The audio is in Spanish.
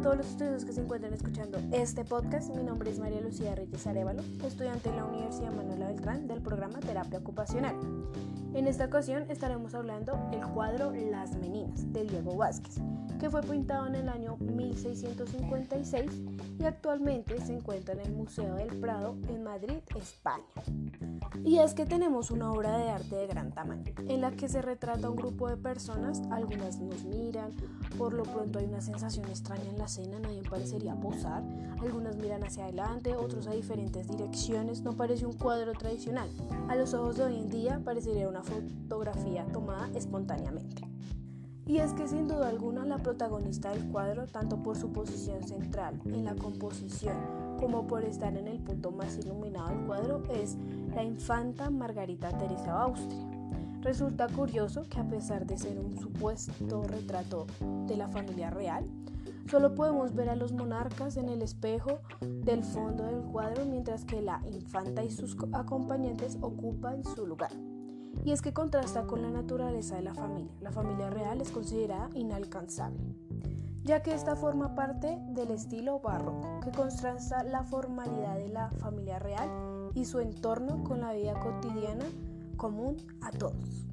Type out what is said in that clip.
todos los estudiantes que se encuentran escuchando este podcast. Mi nombre es María Lucía Reyes Arevalo, estudiante en la Universidad Manuela Beltrán del programa Terapia Ocupacional. En esta ocasión estaremos hablando del cuadro Las Meninas de Diego Vázquez, que fue pintado en el año 1656 y actualmente se encuentra en el Museo del Prado en Madrid, España. Y es que tenemos una obra de arte de gran tamaño, en la que se retrata un grupo de personas, algunas nos miran, por lo pronto hay una sensación extraña en la escena, nadie parecería posar, algunas miran hacia adelante, otros a diferentes direcciones, no parece un cuadro tradicional, a los ojos de hoy en día parecería una fotografía tomada espontáneamente. Y es que sin duda alguna la protagonista del cuadro, tanto por su posición central en la composición como por estar en el punto más iluminado del cuadro, es la infanta Margarita Teresa de Austria. Resulta curioso que a pesar de ser un supuesto retrato de la familia real, solo podemos ver a los monarcas en el espejo del fondo del cuadro mientras que la infanta y sus acompañantes ocupan su lugar y es que contrasta con la naturaleza de la familia. La familia real es considerada inalcanzable, ya que esta forma parte del estilo barroco, que contrasta la formalidad de la familia real y su entorno con la vida cotidiana común a todos.